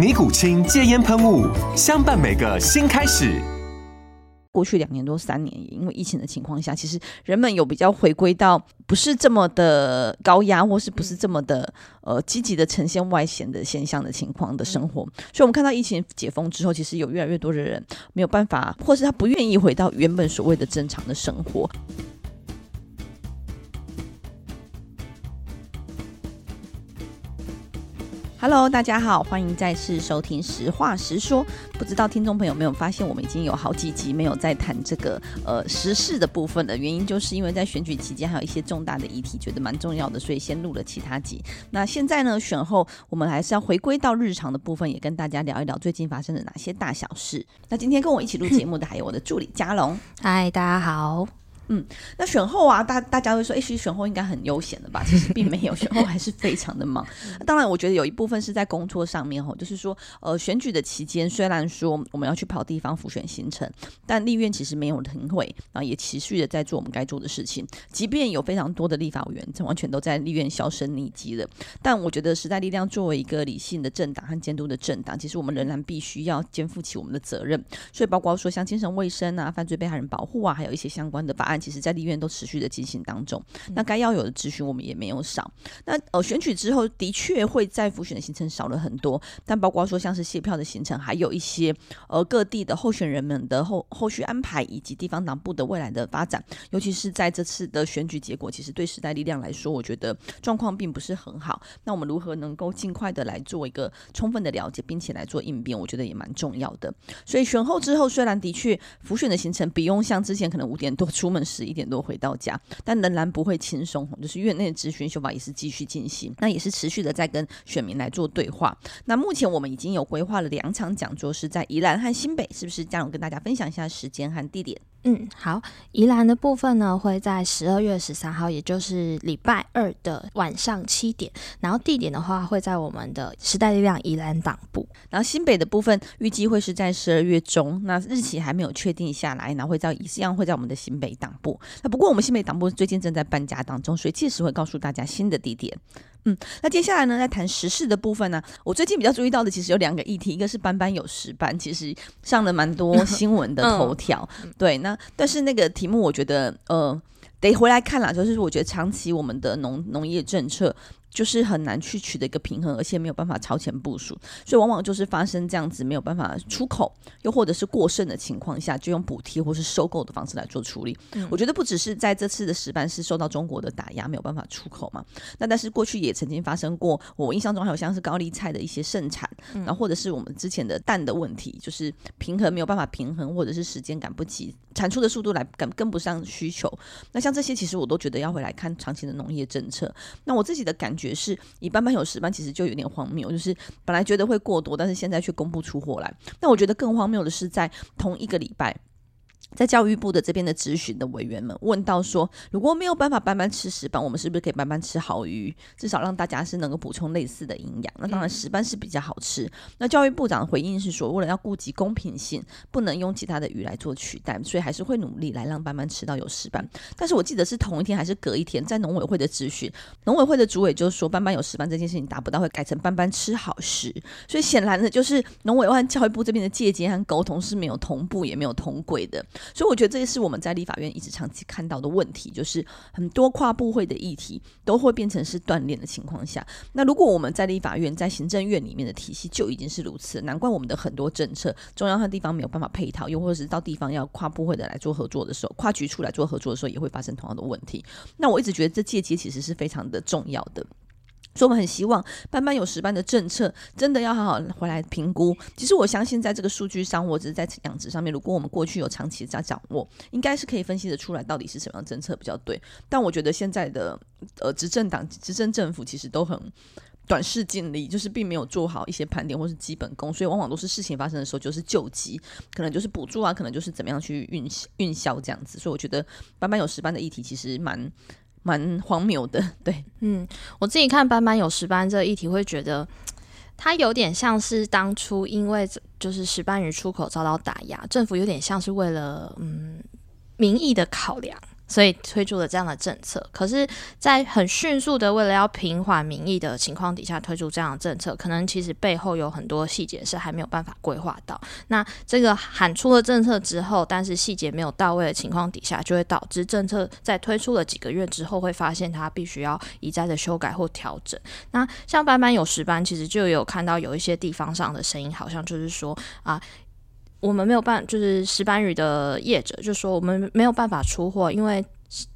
尼古清戒烟喷雾，相伴每个新开始。过去两年多三年，也因为疫情的情况下，其实人们有比较回归到不是这么的高压，或是不是这么的呃积极的呈现外显的现象的情况的生活。所以，我们看到疫情解封之后，其实有越来越多的人没有办法，或是他不愿意回到原本所谓的正常的生活。Hello，大家好，欢迎再次收听《实话实说》。不知道听众朋友有没有发现，我们已经有好几集没有在谈这个呃时事的部分的原因，就是因为在选举期间还有一些重大的议题，觉得蛮重要的，所以先录了其他集。那现在呢，选后我们还是要回归到日常的部分，也跟大家聊一聊最近发生的哪些大小事。那今天跟我一起录节目的还有我的助理佳龙。嗨，大家好。嗯，那选后啊，大大家会说，哎，其实选后应该很悠闲的吧？其实并没有，选后还是非常的忙。当然，我觉得有一部分是在工作上面吼，就是说，呃，选举的期间，虽然说我们要去跑地方辅选行程，但立院其实没有停会啊，也持续的在做我们该做的事情。即便有非常多的立法委员，这完全都在立院销声匿迹了，但我觉得时代力量作为一个理性的政党和监督的政党，其实我们仍然必须要肩负起我们的责任。所以，包括说像精神卫生啊、犯罪被害人保护啊，还有一些相关的法案。其实，在立院都持续的进行当中，那该要有的咨询我们也没有少。那呃，选举之后的确会在复选的行程少了很多，但包括说像是谢票的行程，还有一些呃各地的候选人们的后后续安排，以及地方党部的未来的发展，尤其是在这次的选举结果，其实对时代力量来说，我觉得状况并不是很好。那我们如何能够尽快的来做一个充分的了解，并且来做应变，我觉得也蛮重要的。所以选后之后，虽然的确复选的行程不用像之前可能五点多出门十一点。多回到家，但仍然不会轻松。就是院内的质询修法也是继续进行，那也是持续的在跟选民来做对话。那目前我们已经有规划了两场讲座，是在宜兰和新北，是不是？佳荣跟大家分享一下时间和地点。嗯，好，宜兰的部分呢，会在十二月十三号，也就是礼拜二的晚上七点。然后地点的话，会在我们的时代力量宜兰党部。然后新北的部分预计会是在十二月中，那日期还没有确定下来，然后会在一样会在我们的新北党部。那不过我们新北党部最近正在搬家当中，所以届时会告诉大家新的地点。嗯，那接下来呢，在谈时事的部分呢，我最近比较注意到的其实有两个议题，一个是班班有时班，其实上了蛮多新闻的头条，嗯、对，那但是那个题目我觉得呃得回来看啦，就是我觉得长期我们的农农业政策。就是很难去取得一个平衡，而且没有办法超前部署，所以往往就是发生这样子没有办法出口，又或者是过剩的情况下，就用补贴或是收购的方式来做处理。嗯、我觉得不只是在这次的石斑是受到中国的打压，没有办法出口嘛。那但是过去也曾经发生过，我印象中还有像是高丽菜的一些盛产，然后或者是我们之前的蛋的问题，就是平衡没有办法平衡，或者是时间赶不及，产出的速度来赶跟不上需求。那像这些其实我都觉得要回来看长期的农业政策。那我自己的感爵士，一般班有十班，其实就有点荒谬，就是本来觉得会过多，但是现在却供不出货来。那我觉得更荒谬的是，在同一个礼拜。在教育部的这边的质询的委员们问到说，如果没有办法班班吃石斑，我们是不是可以班班吃好鱼？至少让大家是能够补充类似的营养。那当然石斑是比较好吃。那教育部长回应是说，为了要顾及公平性，不能用其他的鱼来做取代，所以还是会努力来让班班吃到有石斑。但是我记得是同一天还是隔一天，在农委会的质询，农委会的主委就说班班有石斑这件事情达不到，会改成班班吃好食。所以显然的就是农委会和教育部这边的借鉴和沟通是没有同步也没有同轨的。所以我觉得这也是我们在立法院一直长期看到的问题，就是很多跨部会的议题都会变成是断链的情况下。那如果我们在立法院、在行政院里面的体系就已经是如此，难怪我们的很多政策中央和地方没有办法配套，又或者是到地方要跨部会的来做合作的时候，跨局处来做合作的时候，也会发生同样的问题。那我一直觉得这阶级其实是非常的重要的。所以，我们很希望班班有十班的政策真的要好好回来评估。其实，我相信在这个数据上，或者是在养殖上面，如果我们过去有长期在掌握，应该是可以分析得出来到底是什么样政策比较对。但我觉得现在的呃执政党、执政政府其实都很短视近利，就是并没有做好一些盘点或是基本功，所以往往都是事情发生的时候就是救急，可能就是补助啊，可能就是怎么样去运运销这样子。所以，我觉得班班有十班的议题其实蛮。蛮荒谬的，对，嗯，我自己看斑斑有石斑这个议题，会觉得 它有点像是当初因为就是石斑鱼出口遭到打压，政府有点像是为了嗯民意的考量。所以推出了这样的政策，可是，在很迅速的为了要平缓民意的情况底下推出这样的政策，可能其实背后有很多细节是还没有办法规划到。那这个喊出了政策之后，但是细节没有到位的情况底下，就会导致政策在推出了几个月之后，会发现它必须要一再的修改或调整。那像班班有十班，其实就有看到有一些地方上的声音，好像就是说啊。我们没有办，就是石斑鱼的业者就说我们没有办法出货，因为。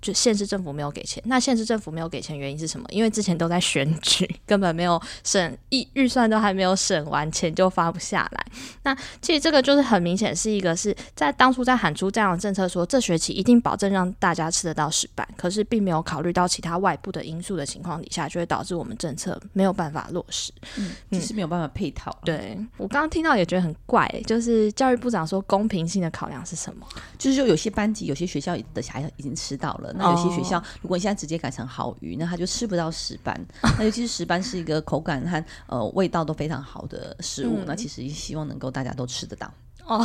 就县市政府没有给钱，那县市政府没有给钱原因是什么？因为之前都在选举，根本没有审预预算都还没有审完，钱就发不下来。那其实这个就是很明显是一个是在当初在喊出这样的政策说，说这学期一定保证让大家吃得到石斑，可是并没有考虑到其他外部的因素的情况底下，就会导致我们政策没有办法落实，嗯，只是没有办法配套。嗯、对我刚刚听到也觉得很怪，就是教育部长说公平性的考量是什么？就是说有些班级、有些学校的小孩已经吃到。到了，那有些学校，如果你现在直接改成好鱼，那他就吃不到石斑。那尤其是石斑是一个口感和呃味道都非常好的食物，嗯、那其实也希望能够大家都吃得到。哦，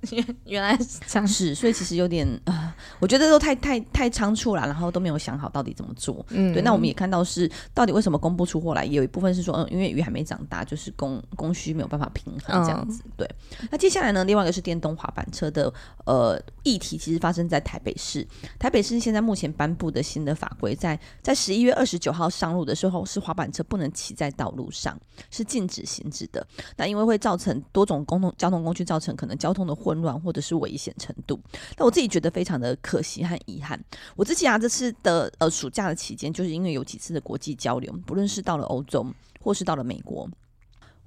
原来是这样，是，所以其实有点啊、呃，我觉得都太太太仓促了，然后都没有想好到底怎么做。嗯，对。那我们也看到是，到底为什么供不出货来？也有一部分是说，嗯，因为鱼还没长大，就是供供需没有办法平衡这样子。嗯、对。那接下来呢，另外一个是电动滑板车的呃议题，其实发生在台北市。台北市现在目前颁布的新的法规，在在十一月二十九号上路的时候，是滑板车不能骑在道路上，是禁止行驶的。那因为会造成多种公共交通工具造成。可能交通的混乱或者是危险程度，那我自己觉得非常的可惜和遗憾。我自己啊，这次的呃暑假的期间，就是因为有几次的国际交流，不论是到了欧洲或是到了美国。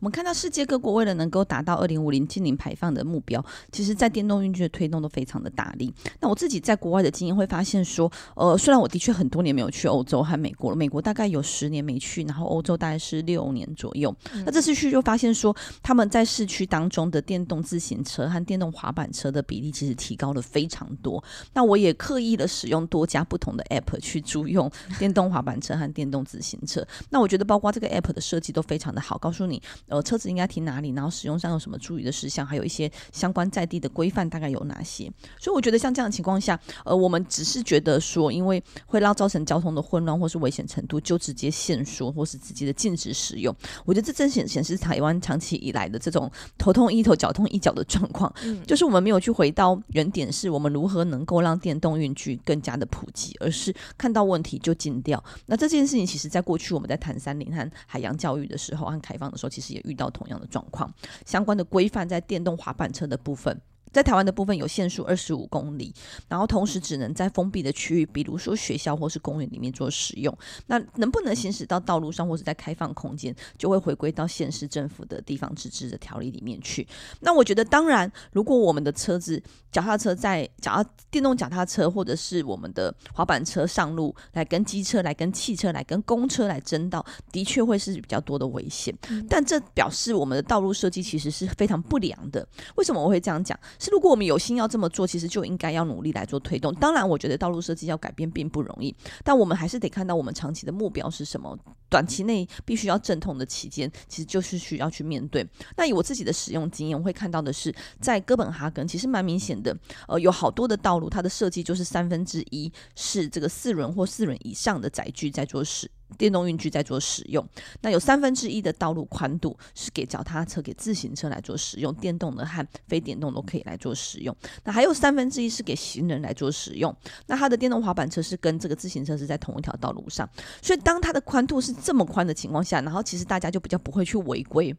我们看到世界各国为了能够达到二零五零净零排放的目标，其实在电动运具的推动都非常的大力。那我自己在国外的经验会发现说，呃，虽然我的确很多年没有去欧洲和美国了，美国大概有十年没去，然后欧洲大概是六年左右。那这次去就发现说，他们在市区当中的电动自行车和电动滑板车的比例其实提高了非常多。那我也刻意的使用多家不同的 App 去租用 电动滑板车和电动自行车。那我觉得包括这个 App 的设计都非常的好，告诉你。呃，车子应该停哪里？然后使用上有什么注意的事项？还有一些相关在地的规范大概有哪些？所以我觉得像这样的情况下，呃，我们只是觉得说，因为会让造成交通的混乱或是危险程度，就直接限缩或是直接的禁止使用。我觉得这正显显示台湾长期以来的这种头痛医头、脚痛医脚的状况，嗯、就是我们没有去回到原点，是我们如何能够让电动运具更加的普及，而是看到问题就禁掉。那这件事情，其实在过去我们在谈三林和海洋教育的时候和开放的时候，其实也遇到同样的状况，相关的规范在电动滑板车的部分。在台湾的部分有限速二十五公里，然后同时只能在封闭的区域，比如说学校或是公园里面做使用。那能不能行驶到道路上或是在开放空间，就会回归到县市政府的地方自治的条例里面去。那我觉得，当然，如果我们的车子、脚踏车在脚踏电动脚踏车或者是我们的滑板车上路，来跟机车、来跟汽车、来跟公车来争道，的确会是比较多的危险。但这表示我们的道路设计其实是非常不良的。为什么我会这样讲？如果我们有心要这么做，其实就应该要努力来做推动。当然，我觉得道路设计要改变并不容易，但我们还是得看到我们长期的目标是什么。短期内必须要阵痛的期间，其实就是需要去面对。那以我自己的使用经验，我会看到的是，在哥本哈根其实蛮明显的，呃，有好多的道路，它的设计就是三分之一是这个四轮或四轮以上的载具在做使电动运具在做使用。那有三分之一的道路宽度是给脚踏车、给自行车来做使用，电动的和非电动都可以来做使用。那还有三分之一是给行人来做使用。那它的电动滑板车是跟这个自行车是在同一条道路上，所以当它的宽度是这么宽的情况下，然后其实大家就比较不会去违规。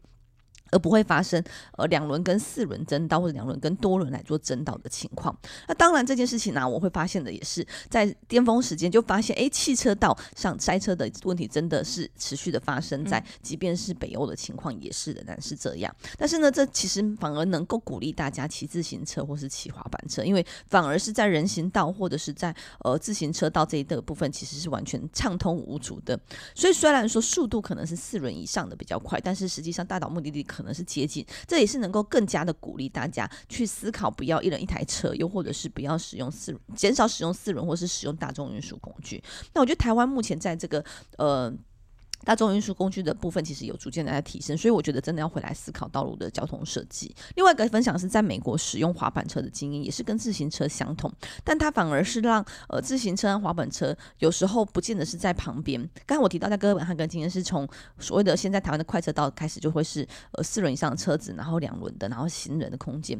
而不会发生呃两轮跟四轮争道或者两轮跟多轮来做争道的情况。那当然这件事情呢、啊，我会发现的也是在巅峰时间就发现，哎，汽车道上塞车的问题真的是持续的发生在，即便是北欧的情况也是仍然是这样。但是呢，这其实反而能够鼓励大家骑自行车或是骑滑板车，因为反而是在人行道或者是在呃自行车道这一的部分，其实是完全畅通无阻的。所以虽然说速度可能是四轮以上的比较快，但是实际上大岛目的地。可能是接近，这也是能够更加的鼓励大家去思考，不要一人一台车，又或者是不要使用四，减少使用四轮，或是使用大众运输工具。那我觉得台湾目前在这个呃。大众运输工具的部分其实有逐渐的在提升，所以我觉得真的要回来思考道路的交通设计。另外一个分享是在美国使用滑板车的经验，也是跟自行车相同，但它反而是让呃自行车和滑板车有时候不见得是在旁边。刚才我提到在哥本哈根经验是从所谓的现在台湾的快车道开始就会是呃四轮以上的车子，然后两轮的，然后行人的空间。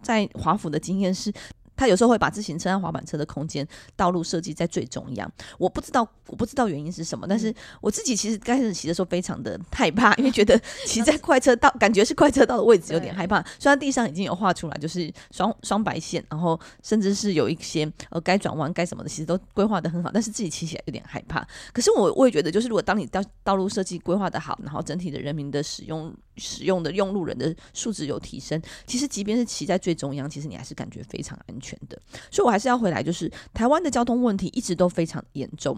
在华府的经验是。他有时候会把自行车和滑板车的空间道路设计在最中央，我不知道我不知道原因是什么，但是我自己其实刚开始骑的时候非常的害怕，因为觉得 骑在快车道，感觉是快车道的位置有点害怕。虽然地上已经有画出来，就是双双白线，然后甚至是有一些呃该转弯该什么的，其实都规划的很好，但是自己骑起来有点害怕。可是我我也觉得，就是如果当你道道路设计规划的好，然后整体的人民的使用使用的用路人的素质有提升，其实即便是骑在最中央，其实你还是感觉非常安全。全的，所以我还是要回来，就是台湾的交通问题一直都非常严重。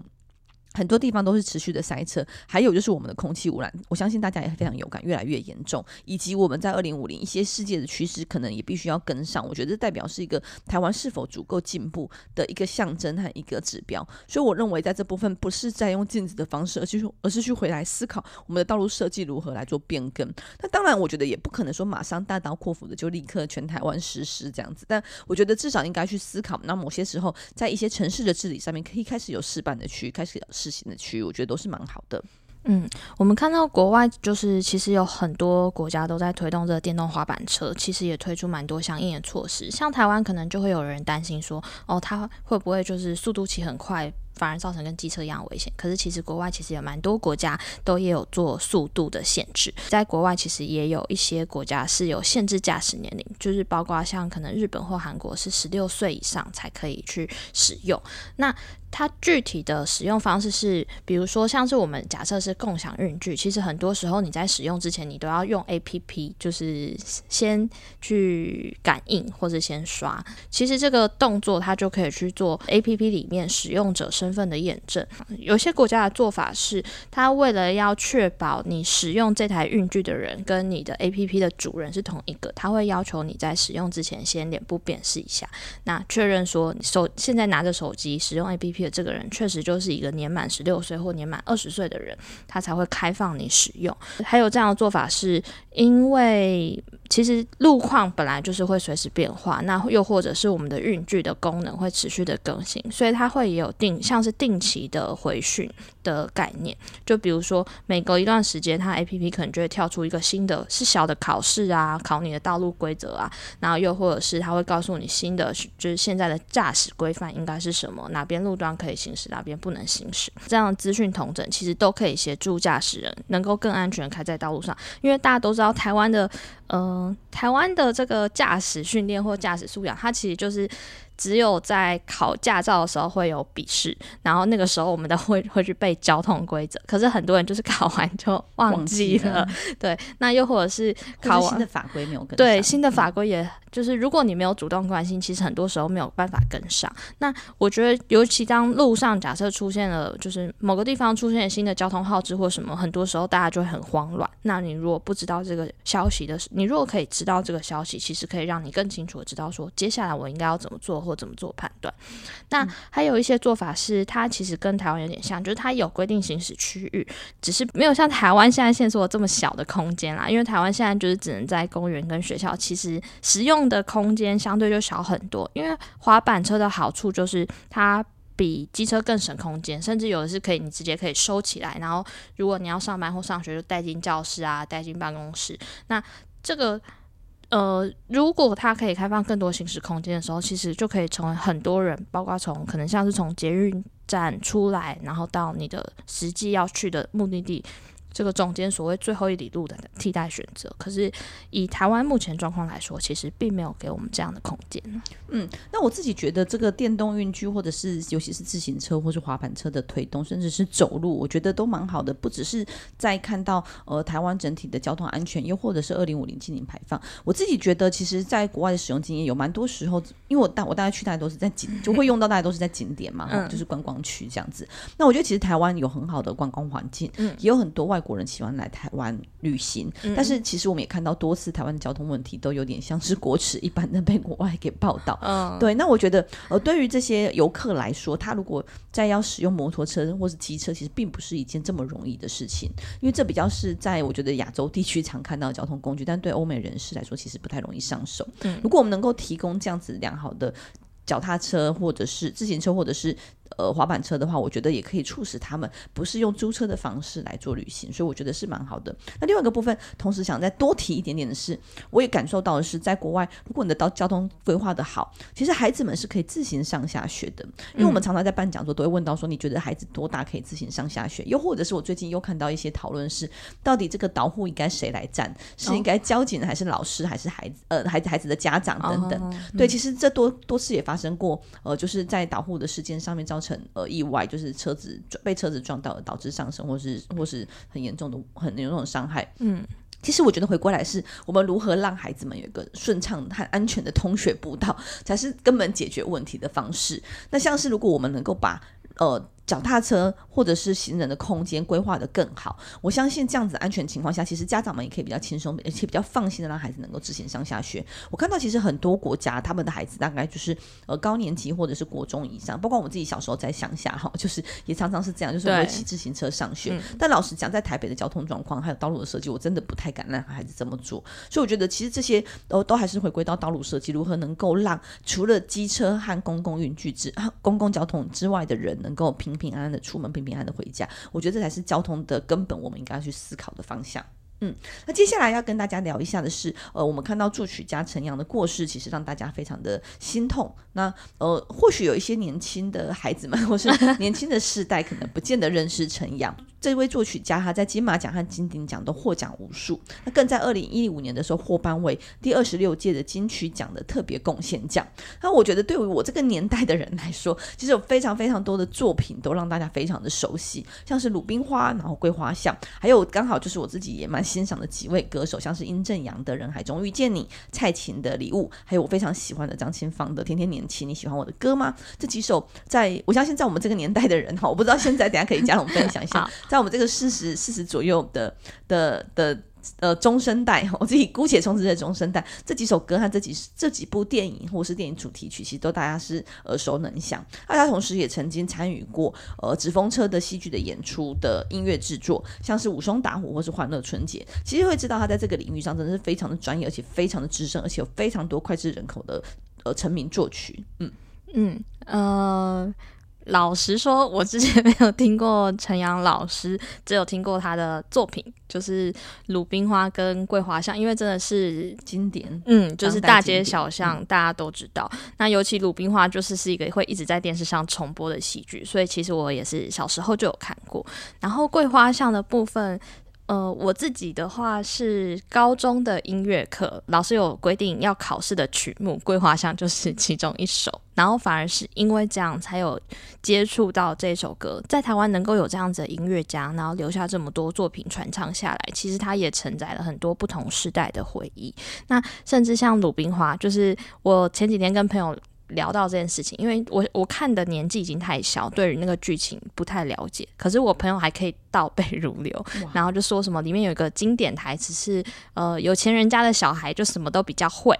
很多地方都是持续的塞车，还有就是我们的空气污染，我相信大家也非常有感，越来越严重。以及我们在二零五零一些世界的趋势，可能也必须要跟上。我觉得这代表是一个台湾是否足够进步的一个象征和一个指标。所以我认为在这部分不是在用镜子的方式，而是而是去回来思考我们的道路设计如何来做变更。那当然，我觉得也不可能说马上大刀阔斧的就立刻全台湾实施这样子，但我觉得至少应该去思考。那某些时候，在一些城市的治理上面，可以开始有示范的区，开始事情的区域，我觉得都是蛮好的。嗯，我们看到国外就是其实有很多国家都在推动这个电动滑板车，其实也推出蛮多相应的措施。像台湾可能就会有人担心说，哦，它会不会就是速度骑很快？反而造成跟机车一样危险。可是其实国外其实有蛮多国家都也有做速度的限制。在国外其实也有一些国家是有限制驾驶年龄，就是包括像可能日本或韩国是十六岁以上才可以去使用。那它具体的使用方式是，比如说像是我们假设是共享运具，其实很多时候你在使用之前，你都要用 APP，就是先去感应或者先刷。其实这个动作它就可以去做 APP 里面使用者身份的验证，有些国家的做法是，它为了要确保你使用这台运具的人跟你的 APP 的主人是同一个，它会要求你在使用之前先脸部辨识一下，那确认说手现在拿着手机使用 A P P 这个人确实就是一个年满十六岁或年满二十岁的人，他才会开放你使用。还有这样的做法是因为。其实路况本来就是会随时变化，那又或者是我们的运具的功能会持续的更新，所以它会也有定像是定期的回训的概念。就比如说每隔一段时间，它 APP 可能就会跳出一个新的，是小的考试啊，考你的道路规则啊，然后又或者是它会告诉你新的，就是现在的驾驶规范应该是什么，哪边路段可以行驶，哪边不能行驶。这样资讯统整其实都可以协助驾驶人能够更安全开在道路上，因为大家都知道台湾的呃。嗯，台湾的这个驾驶训练或驾驶素养，它其实就是。只有在考驾照的时候会有笔试，然后那个时候我们都会会去背交通规则。可是很多人就是考完就忘记了，忘记了对。那又或者是考完新的法规没有跟上，对，新的法规也就是如果你没有主动关心，其实很多时候没有办法跟上。那我觉得，尤其当路上假设出现了，就是某个地方出现新的交通号志或什么，很多时候大家就会很慌乱。那你如果不知道这个消息的，你如果可以知道这个消息，其实可以让你更清楚的知道说，接下来我应该要怎么做。或怎么做判断？那还有一些做法是，它其实跟台湾有点像，就是它有规定行驶区域，只是没有像台湾现在限缩这么小的空间啦。因为台湾现在就是只能在公园跟学校，其实使用用的空间相对就小很多。因为滑板车的好处就是它比机车更省空间，甚至有的是可以你直接可以收起来，然后如果你要上班或上学，就带进教室啊，带进办公室。那这个呃，如果它可以开放更多行驶空间的时候，其实就可以成为很多人，包括从可能像是从捷运站出来，然后到你的实际要去的目的地。这个中间所谓最后一里路的替代选择，可是以台湾目前状况来说，其实并没有给我们这样的空间。嗯，那我自己觉得这个电动运具，或者是尤其是自行车或是滑板车的推动，甚至是走路，我觉得都蛮好的。不只是在看到呃台湾整体的交通安全，又或者是二零五零净零排放，我自己觉得，其实在国外的使用经验有蛮多时候，因为我大我大概去大概都是在景，就会用到大概都是在景点嘛，嗯、就是观光区这样子。那我觉得其实台湾有很好的观光环境，嗯，也有很多外国人喜欢来台湾旅行，嗯、但是其实我们也看到多次台湾的交通问题都有点像是国耻一般的被国外给报道。嗯，对。那我觉得，呃，对于这些游客来说，他如果再要使用摩托车或是机车，其实并不是一件这么容易的事情，因为这比较是在我觉得亚洲地区常看到的交通工具，但对欧美人士来说，其实不太容易上手。嗯，如果我们能够提供这样子良好的脚踏车，或者是自行车，或者是呃，滑板车的话，我觉得也可以促使他们不是用租车的方式来做旅行，所以我觉得是蛮好的。那另外一个部分，同时想再多提一点点的是，我也感受到的是，在国外，如果你的到交通规划的好，其实孩子们是可以自行上下学的。因为我们常常在办讲座，都会问到说，你觉得孩子多大可以自行上下学？又或者是我最近又看到一些讨论是，到底这个导护应该谁来站？是应该交警还是老师还是孩子？呃，孩子孩子的家长等等。对，其实这多多次也发生过，呃，就是在导护的事件上面造成呃意外，就是车子被车子撞到了，导致上升，或是或是很严重的很严重的伤害。嗯，其实我觉得回过来是我们如何让孩子们有一个顺畅和安全的通学步道，才是根本解决问题的方式。那像是如果我们能够把呃。脚踏车或者是行人的空间规划得更好，我相信这样子安全情况下，其实家长们也可以比较轻松，而且比较放心的让孩子能够自行上下学。我看到其实很多国家他们的孩子大概就是呃高年级或者是国中以上，包括我们自己小时候在乡下哈，就是也常常是这样，就是会骑自行车上学。但老实讲，在台北的交通状况还有道路的设计，我真的不太敢让孩子这么做。所以我觉得其实这些都都还是回归到道路设计，如何能够让除了机车和公共运具之 公共交通之外的人能够平平安安的出门平平安安的回家，我觉得这才是交通的根本，我们应该要去思考的方向。嗯，那接下来要跟大家聊一下的是，呃，我们看到作曲家陈阳的过世，其实让大家非常的心痛。那呃，或许有一些年轻的孩子们，或是年轻的世代，可能不见得认识陈阳。这位作曲家，他在金马奖和金鼎奖都获奖无数。那更在二零一五年的时候获颁为第二十六届的金曲奖的特别贡献奖。那我觉得，对于我这个年代的人来说，其实有非常非常多的作品都让大家非常的熟悉，像是《鲁冰花》，然后《桂花巷》，还有刚好就是我自己也蛮欣赏的几位歌手，像是殷正阳的《人海中遇见你》，蔡琴的《礼物》，还有我非常喜欢的张清芳的《天天年轻》。你喜欢我的歌吗？这几首在我相信在我们这个年代的人哈，我不知道现在等下可以加我们分享一下。在我们这个四十四十左右的的的呃中生代，我自己姑且称之为中生代，这几首歌和这几这几部电影或是电影主题曲，其实都大家是耳熟能详。那他同时也曾经参与过呃纸风车的戏剧的演出的音乐制作，像是武松打虎或是欢乐春节，其实会知道他在这个领域上真的是非常的专业，而且非常的资深，而且有非常多脍炙人口的呃成名作曲。嗯嗯呃。老实说，我之前 没有听过陈阳老师，只有听过他的作品，就是《鲁冰花》跟《桂花巷》，因为真的是经典，嗯，就是大街小巷大家都知道。嗯、那尤其《鲁冰花》就是是一个会一直在电视上重播的戏剧，所以其实我也是小时候就有看过。然后《桂花巷》的部分。呃，我自己的话是高中的音乐课，老师有规定要考试的曲目，《桂花香》就是其中一首。然后反而是因为这样，才有接触到这首歌。在台湾能够有这样子的音乐家，然后留下这么多作品传唱下来，其实它也承载了很多不同时代的回忆。那甚至像《鲁冰花》，就是我前几天跟朋友。聊到这件事情，因为我我看的年纪已经太小，对于那个剧情不太了解。可是我朋友还可以倒背如流，然后就说什么里面有一个经典台词是，呃，有钱人家的小孩就什么都比较会。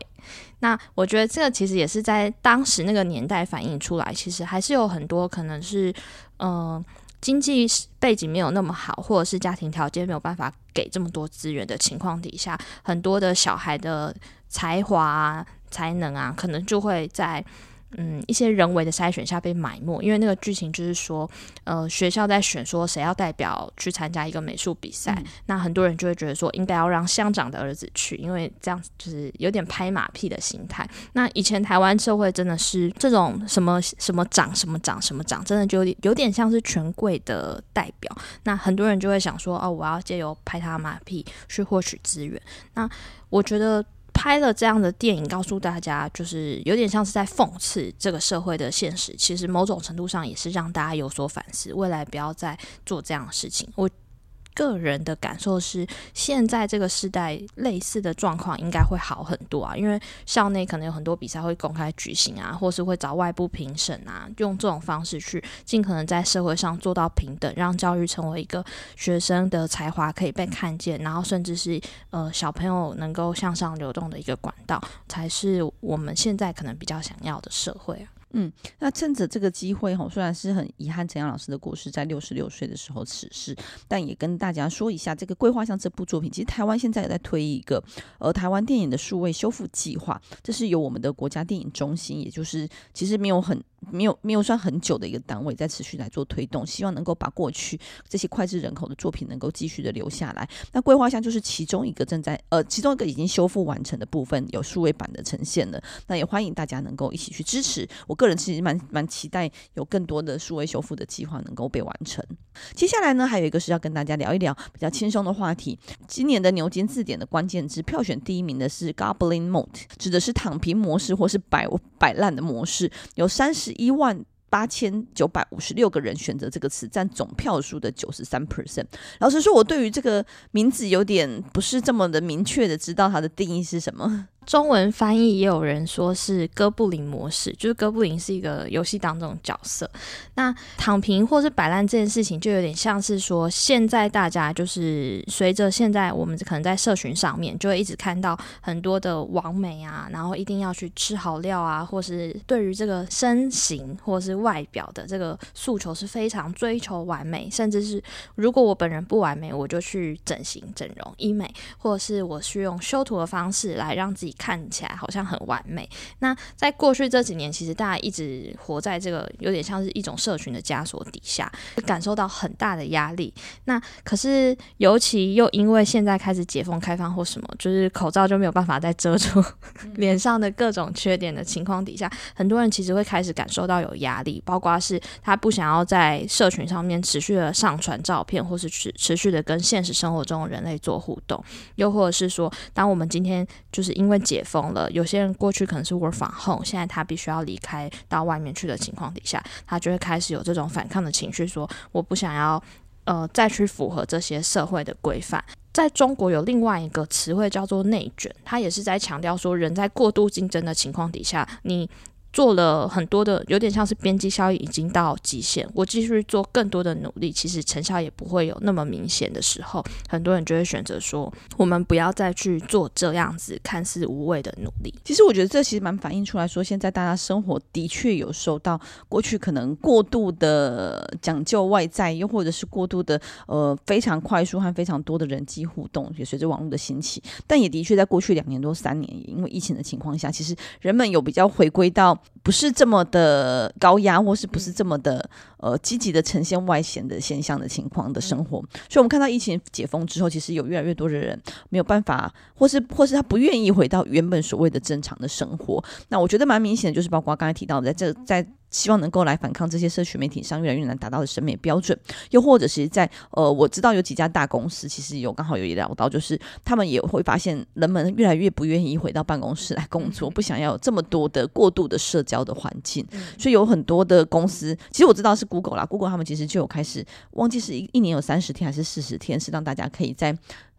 那我觉得这个其实也是在当时那个年代反映出来，其实还是有很多可能是，嗯、呃，经济背景没有那么好，或者是家庭条件没有办法给这么多资源的情况底下，很多的小孩的才华。才能啊，可能就会在嗯一些人为的筛选下被埋没，因为那个剧情就是说，呃，学校在选说谁要代表去参加一个美术比赛，嗯、那很多人就会觉得说应该要让乡长的儿子去，因为这样就是有点拍马屁的心态。那以前台湾社会真的是这种什么什么长什么长什么长，真的就有点有点像是权贵的代表。那很多人就会想说，哦，我要借由拍他马屁去获取资源。那我觉得。拍了这样的电影，告诉大家，就是有点像是在讽刺这个社会的现实。其实某种程度上也是让大家有所反思，未来不要再做这样的事情。我。个人的感受是，现在这个时代类似的状况应该会好很多啊，因为校内可能有很多比赛会公开举行啊，或是会找外部评审啊，用这种方式去尽可能在社会上做到平等，让教育成为一个学生的才华可以被看见，然后甚至是呃小朋友能够向上流动的一个管道，才是我们现在可能比较想要的社会啊。嗯，那趁着这个机会吼，虽然是很遗憾陈阳老师的过世在六十六岁的时候辞世，但也跟大家说一下，这个《桂花巷》这部作品，其实台湾现在也在推一个呃台湾电影的数位修复计划，这是由我们的国家电影中心，也就是其实没有很。没有没有算很久的一个单位在持续来做推动，希望能够把过去这些脍炙人口的作品能够继续的留下来。那桂花巷就是其中一个正在呃其中一个已经修复完成的部分，有数位版的呈现了。那也欢迎大家能够一起去支持。我个人其实蛮蛮期待有更多的数位修复的计划能够被完成。接下来呢，还有一个是要跟大家聊一聊比较轻松的话题。今年的牛津字典的关键字票选第一名的是 Goblin Mode，指的是躺平模式或是摆摆烂的模式，有三十。一万八千九百五十六个人选择这个词，占总票数的九十三 percent。老实说，我对于这个名字有点不是这么的明确的知道它的定义是什么。中文翻译也有人说是哥布林模式，就是哥布林是一个游戏当中的角色。那躺平或是摆烂这件事情，就有点像是说，现在大家就是随着现在我们可能在社群上面，就会一直看到很多的网美啊，然后一定要去吃好料啊，或是对于这个身形或是外表的这个诉求是非常追求完美，甚至是如果我本人不完美，我就去整形、整容、医美，或者是我是用修图的方式来让自己。看起来好像很完美。那在过去这几年，其实大家一直活在这个有点像是一种社群的枷锁底下，感受到很大的压力。那可是，尤其又因为现在开始解封开放或什么，就是口罩就没有办法再遮住 脸上的各种缺点的情况底下，很多人其实会开始感受到有压力，包括是他不想要在社群上面持续的上传照片，或是持持续的跟现实生活中的人类做互动，又或者是说，当我们今天就是因为解封了，有些人过去可能是 work from home，现在他必须要离开到外面去的情况底下，他就会开始有这种反抗的情绪，说我不想要呃再去符合这些社会的规范。在中国有另外一个词汇叫做内卷，他也是在强调说，人在过度竞争的情况底下，你。做了很多的，有点像是边际效益已经到极限，我继续做更多的努力，其实成效也不会有那么明显的时候，很多人就会选择说，我们不要再去做这样子看似无谓的努力。其实我觉得这其实蛮反映出来说，现在大家生活的确有受到过去可能过度的讲究外在，又或者是过度的呃非常快速和非常多的人际互动，也随着网络的兴起，但也的确在过去两年多三年，因为疫情的情况下，其实人们有比较回归到。不是这么的高压，或是不是这么的呃积极的呈现外显的现象的情况的生活，所以我们看到疫情解封之后，其实有越来越多的人没有办法，或是或是他不愿意回到原本所谓的正常的生活。那我觉得蛮明显的，就是包括刚才提到的，在这在。希望能够来反抗这些社群媒体上越来越难达到的审美标准，又或者是在呃，我知道有几家大公司其实有刚好有聊到，就是他们也会发现人们越来越不愿意回到办公室来工作，不想要有这么多的过度的社交的环境，所以有很多的公司，其实我知道是 Google 啦，Google 他们其实就有开始忘记是一一年有三十天还是四十天，是让大家可以在。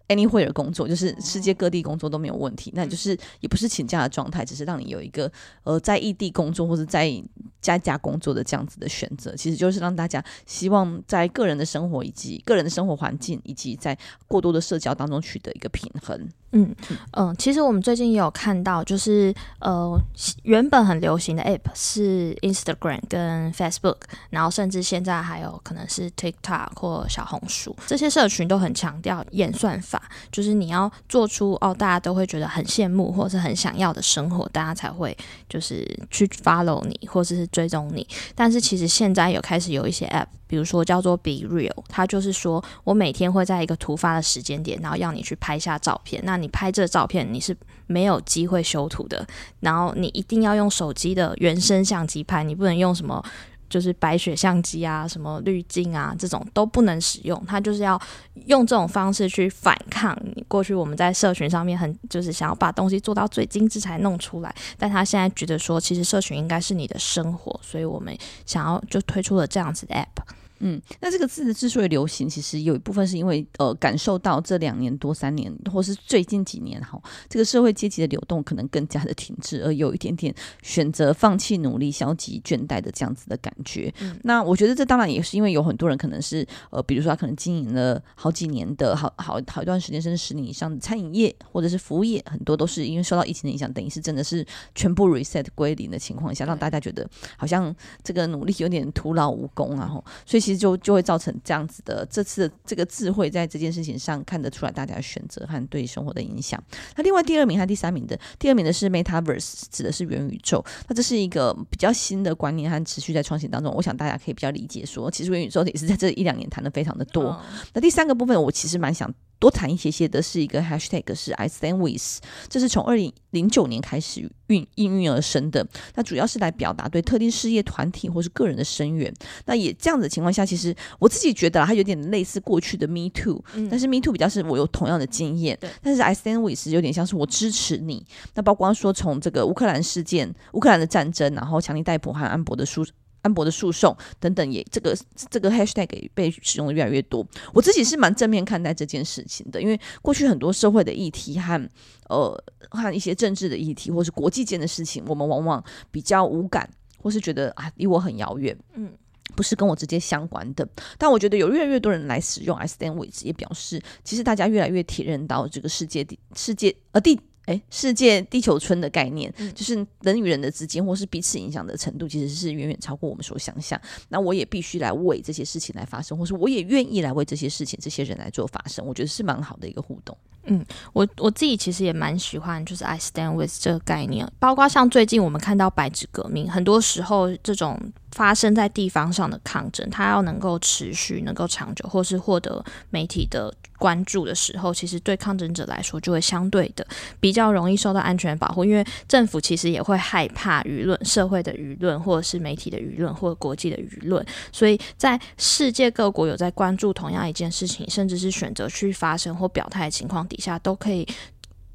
Anywhere 工作就是世界各地工作都没有问题，那就是也不是请假的状态，只是让你有一个呃在异地工作或者在家家工作的这样子的选择，其实就是让大家希望在个人的生活以及个人的生活环境以及在过多的社交当中取得一个平衡。嗯嗯，其实我们最近也有看到，就是呃原本很流行的 App 是 Instagram 跟 Facebook，然后甚至现在还有可能是 TikTok 或小红书，这些社群都很强调演算法。就是你要做出哦，大家都会觉得很羡慕或者是很想要的生活，大家才会就是去 follow 你或者是追踪你。但是其实现在有开始有一些 app，比如说叫做 Be Real，它就是说我每天会在一个突发的时间点，然后要你去拍下照片。那你拍这照片，你是没有机会修图的，然后你一定要用手机的原生相机拍，你不能用什么。就是白雪相机啊，什么滤镜啊，这种都不能使用。他就是要用这种方式去反抗。过去我们在社群上面很就是想要把东西做到最精致才弄出来，但他现在觉得说，其实社群应该是你的生活，所以我们想要就推出了这样子的 app。嗯，那这个字之所以流行，其实有一部分是因为呃，感受到这两年多三年，或是最近几年哈，这个社会阶级的流动可能更加的停滞，而有一点点选择放弃努力、消极倦怠的这样子的感觉。嗯，那我觉得这当然也是因为有很多人可能是呃，比如说他可能经营了好几年的好好好一段时间，甚至十年以上的餐饮业或者是服务业，很多都是因为受到疫情的影响，等于是真的是全部 reset 归零的情况下，让大家觉得好像这个努力有点徒劳无功啊，哈，所以。其实就就会造成这样子的，这次的这个智慧在这件事情上看得出来大家的选择和对生活的影响。那另外第二名和第三名的，第二名的是 Metaverse，指的是元宇宙。那这是一个比较新的观念和持续在创新当中。我想大家可以比较理解说，其实元宇宙也是在这一两年谈的非常的多。哦。那第三个部分，我其实蛮想。多谈一些些的是一个 hashtag 是 I stand with，这是从二零零九年开始运应运而生的。那主要是来表达对特定事业团体或是个人的声援。那也这样子的情况下，其实我自己觉得它有点类似过去的 Me Too，嗯，但是 Me Too 比较是我有同样的经验，但是 I stand with 有点像是我支持你。那包括说从这个乌克兰事件、乌克兰的战争，然后强力逮捕和安博的书。安博的诉讼等等也，也这个这个 hashtag 也被使用的越来越多。我自己是蛮正面看待这件事情的，因为过去很多社会的议题和呃和一些政治的议题，或是国际间的事情，我们往往比较无感，或是觉得啊离我很遥远，嗯，不是跟我直接相关的。但我觉得有越来越多人来使用 I stand with，也表示其实大家越来越体认到这个世界的世界呃地。诶，世界地球村的概念，就是人与人的之间，或是彼此影响的程度，其实是远远超过我们所想象。那我也必须来为这些事情来发生，或是我也愿意来为这些事情、这些人来做发生。我觉得是蛮好的一个互动。嗯，我我自己其实也蛮喜欢，就是 I stand with 这个概念，包括像最近我们看到白纸革命，很多时候这种。发生在地方上的抗争，它要能够持续、能够长久，或是获得媒体的关注的时候，其实对抗争者来说就会相对的比较容易受到安全保护，因为政府其实也会害怕舆论、社会的舆论，或者是媒体的舆论，或者国际的舆论，所以在世界各国有在关注同样一件事情，甚至是选择去发声或表态的情况底下，都可以。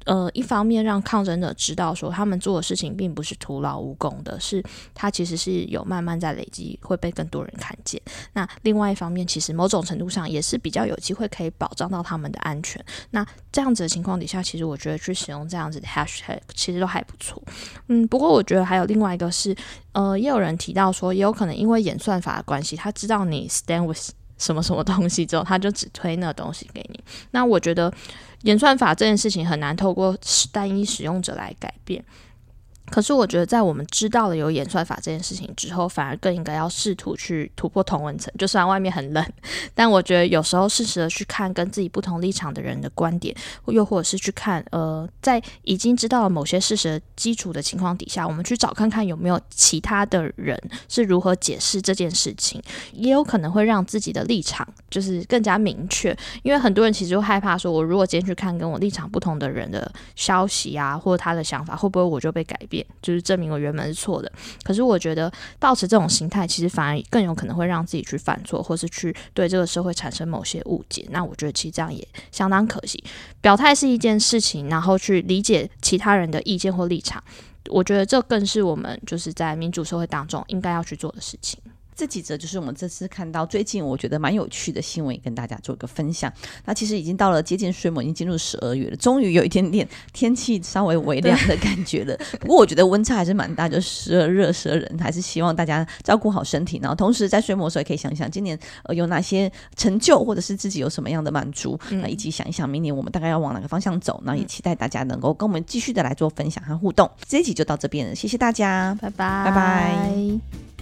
呃，一方面让抗争者知道说他们做的事情并不是徒劳无功的，是他其实是有慢慢在累积，会被更多人看见。那另外一方面，其实某种程度上也是比较有机会可以保障到他们的安全。那这样子的情况底下，其实我觉得去使用这样子的 hashtag 其实都还不错。嗯，不过我觉得还有另外一个是，呃，也有人提到说，也有可能因为演算法的关系，他知道你 stand with 什么什么东西之后，他就只推那东西给你。那我觉得。演算法这件事情很难透过单一使用者来改变。可是我觉得，在我们知道了有演算法这件事情之后，反而更应该要试图去突破同温层。就算外面很冷，但我觉得有时候适时的去看跟自己不同立场的人的观点，又或者是去看，呃，在已经知道了某些事实基础的情况底下，我们去找看看有没有其他的人是如何解释这件事情，也有可能会让自己的立场就是更加明确。因为很多人其实就害怕说，我如果今天去看跟我立场不同的人的消息啊，或者他的想法，会不会我就被改变？就是证明我原本是错的，可是我觉得保持这种心态，其实反而更有可能会让自己去犯错，或是去对这个社会产生某些误解。那我觉得其实这样也相当可惜。表态是一件事情，然后去理解其他人的意见或立场，我觉得这更是我们就是在民主社会当中应该要去做的事情。这几则就是我们这次看到最近我觉得蛮有趣的新闻，跟大家做一个分享。那其实已经到了接近岁末，已经进入十二月了，终于有一点点天气稍微微凉的感觉了。不过我觉得温差还是蛮大，就时而热时而冷，还是希望大家照顾好身体。然后同时在岁末的时候，也可以想想今年呃有哪些成就，或者是自己有什么样的满足，嗯、那以及想一想明年我们大概要往哪个方向走。那也期待大家能够跟我们继续的来做分享和互动。这一集就到这边了，谢谢大家，拜拜，拜拜。